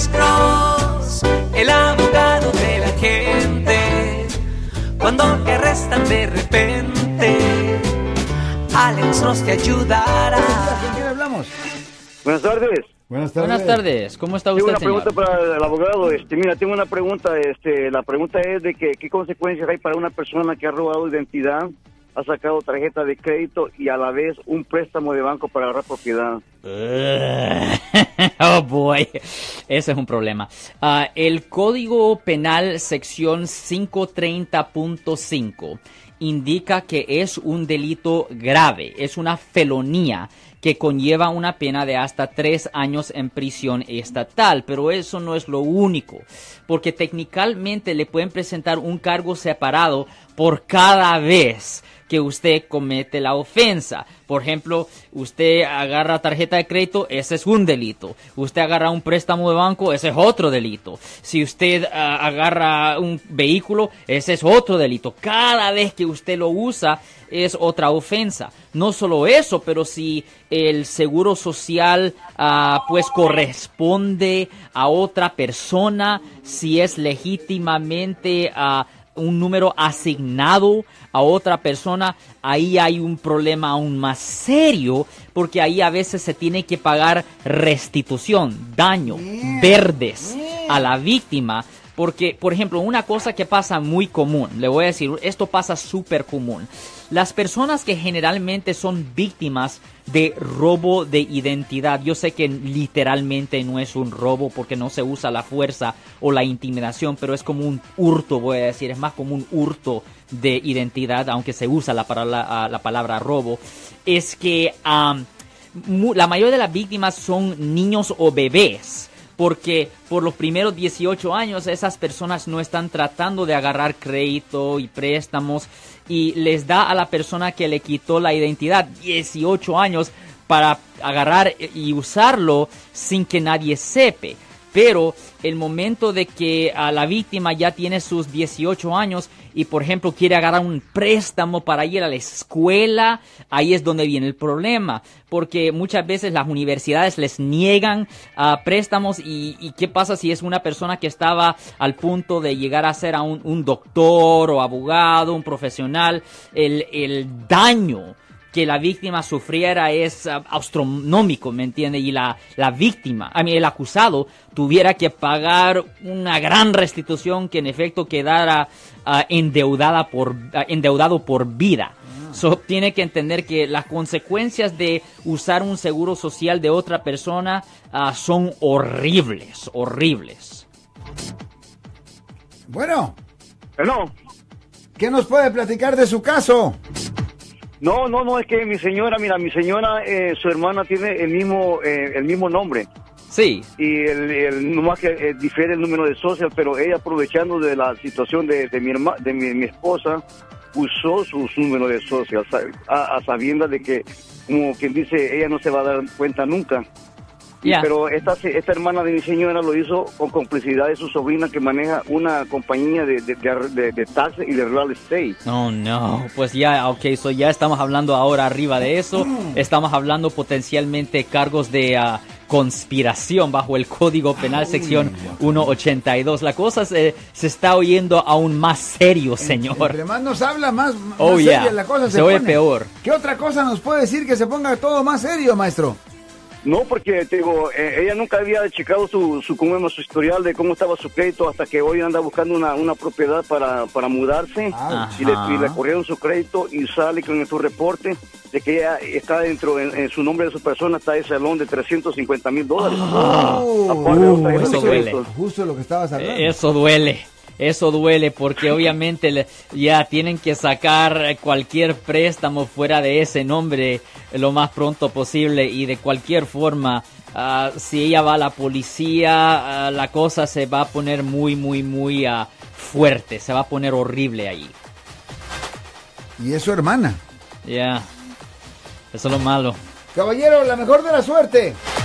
Alex Cross, el abogado de la gente. Cuando te arrestan de repente, Alex Cross te ayudará. ¿Con quién hablamos? Buenas tardes. Buenas tardes. Buenas tardes, ¿cómo está Tengo usted, una señor? pregunta para el abogado. Este, mira, tengo una pregunta. Este, la pregunta es de que, qué consecuencias hay para una persona que ha robado identidad, ha sacado tarjeta de crédito y a la vez un préstamo de banco para agarrar propiedad. oh boy, ese es un problema. Ah, el Código Penal sección 530.5 indica que es un delito grave, es una felonía que conlleva una pena de hasta tres años en prisión estatal, pero eso no es lo único, porque técnicamente le pueden presentar un cargo separado por cada vez que usted comete la ofensa. Por ejemplo, usted agarra tarjeta de crédito, ese es un delito. Usted agarra un préstamo de banco, ese es otro delito. Si usted ah, agarra un vehículo, ese es otro delito. Cada vez que usted lo usa es otra ofensa. No solo eso, pero si el seguro social ah, pues corresponde a otra persona, si es legítimamente ah, un número asignado a otra persona, ahí hay un problema aún más serio, porque ahí a veces se tiene que pagar restitución, daño, verdes a la víctima. Porque, por ejemplo, una cosa que pasa muy común, le voy a decir, esto pasa súper común. Las personas que generalmente son víctimas de robo de identidad, yo sé que literalmente no es un robo porque no se usa la fuerza o la intimidación, pero es como un hurto, voy a decir, es más como un hurto de identidad, aunque se usa la palabra, la palabra robo, es que la mayoría de las víctimas son niños o bebés porque por los primeros 18 años esas personas no están tratando de agarrar crédito y préstamos y les da a la persona que le quitó la identidad 18 años para agarrar y usarlo sin que nadie sepe. Pero el momento de que a la víctima ya tiene sus 18 años y por ejemplo quiere agarrar un préstamo para ir a la escuela, ahí es donde viene el problema, porque muchas veces las universidades les niegan ah, préstamos y, y qué pasa si es una persona que estaba al punto de llegar a ser a un, un doctor o abogado, un profesional, el, el daño que la víctima sufriera es ah, astronómico, ¿me entiende? Y la, la víctima, a mí el acusado, tuviera que pagar una gran restitución que en efecto quedara ah, endeudada por, ah, endeudado por vida. So, tiene que entender que las consecuencias de usar un seguro social de otra persona son horribles, horribles. Bueno, No, ¿qué nos puede platicar de su caso? No, no, no, es que mi señora, mira, mi señora, eh, su hermana tiene el mismo, eh, el mismo nombre. Sí, y el, el nomás que eh, difiere el número de social, pero ella aprovechando de la situación de, de mi herma- de mi, mi esposa usó su, número de social a sabiendas de que como quien dice ella no se va a dar cuenta nunca. Pero esta esta hermana de mi señora lo hizo con complicidad de su sobrina que maneja una compañía de, de, de, de- taxi y de real estate. Oh, no, pues ya, ok, so ya estamos hablando ahora arriba de eso. Estamos hablando potencialmente cargos de ah, conspiración bajo el Código Penal sección 182. La cosa se, se está oyendo aún más serio, señor. Entre más nos habla, más, más Oh, seria yeah. la cosa se, Se oye pone. peor. ¿Qué otra cosa nos puede decir que se ponga todo más serio, maestro? No, porque te digo, eh, ella nunca había checado su, su, cómo su historial de cómo estaba su crédito hasta que hoy anda buscando una, una propiedad para, para mudarse Ah, y, le, y le corrieron su crédito y sale con su reporte de que ella está dentro, en, en su nombre de su persona está ese salón de 350 mil dólares. Oh, Aparte de uh, eso duele. Justo lo que estabas hablando. Eso duele. Eso duele porque obviamente ya tienen que sacar cualquier préstamo fuera de ese nombre lo más pronto posible y de cualquier forma, ah, si ella va a la policía, ah, la cosa se va a poner muy, muy, muy ah, fuerte, se va a poner horrible ahí. Y es su hermana. Ya, eso es lo malo. Caballero, la mejor de la suerte.